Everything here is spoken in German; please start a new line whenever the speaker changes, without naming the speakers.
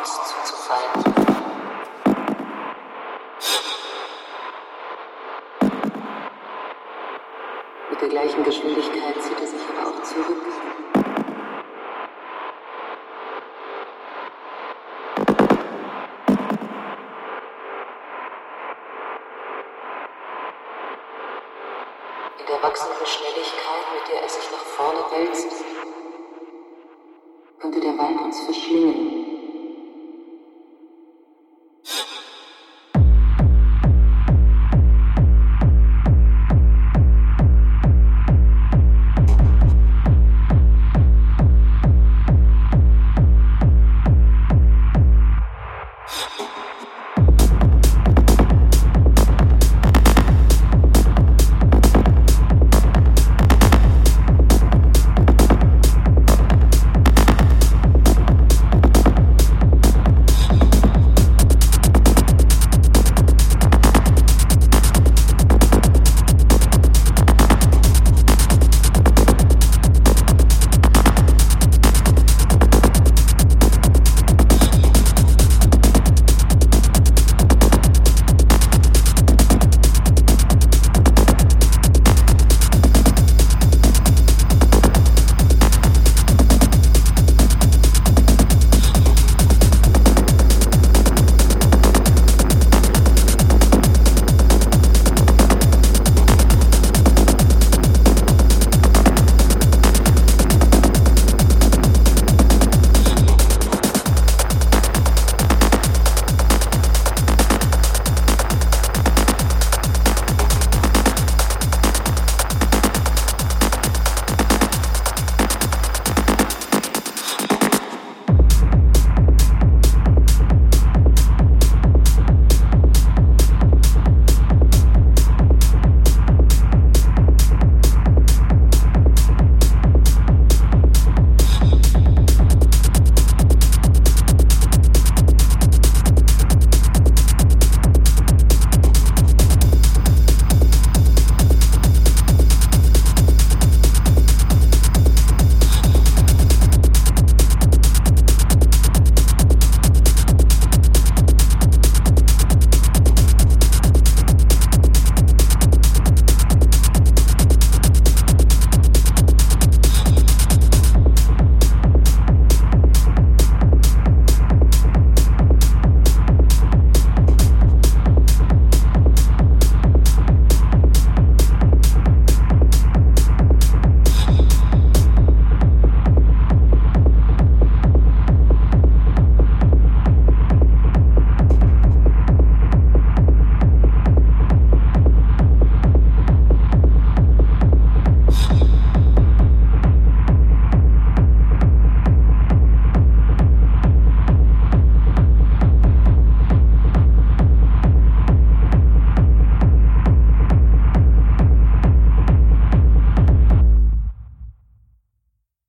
uns zuzufallen. Mit der gleichen Geschwindigkeit zieht er sich aber auch zurück. In der wachsenden Schnelligkeit, mit der er sich nach vorne wälzt, könnte der Wald uns verschlingen.